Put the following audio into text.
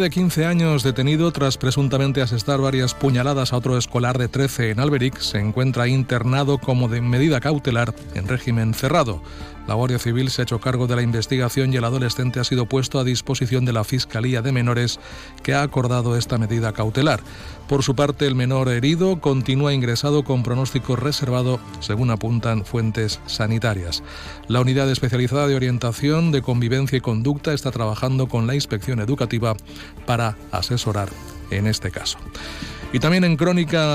de 15 años detenido tras presuntamente asestar varias puñaladas a otro escolar de 13 en Alberic se encuentra internado como de medida cautelar en régimen cerrado. La Guardia Civil se ha hecho cargo de la investigación y el adolescente ha sido puesto a disposición de la Fiscalía de Menores que ha acordado esta medida cautelar. Por su parte, el menor herido continúa ingresado con pronóstico reservado, según apuntan fuentes sanitarias. La unidad especializada de orientación de convivencia y conducta está trabajando con la inspección educativa para asesorar en este caso. Y también en crónica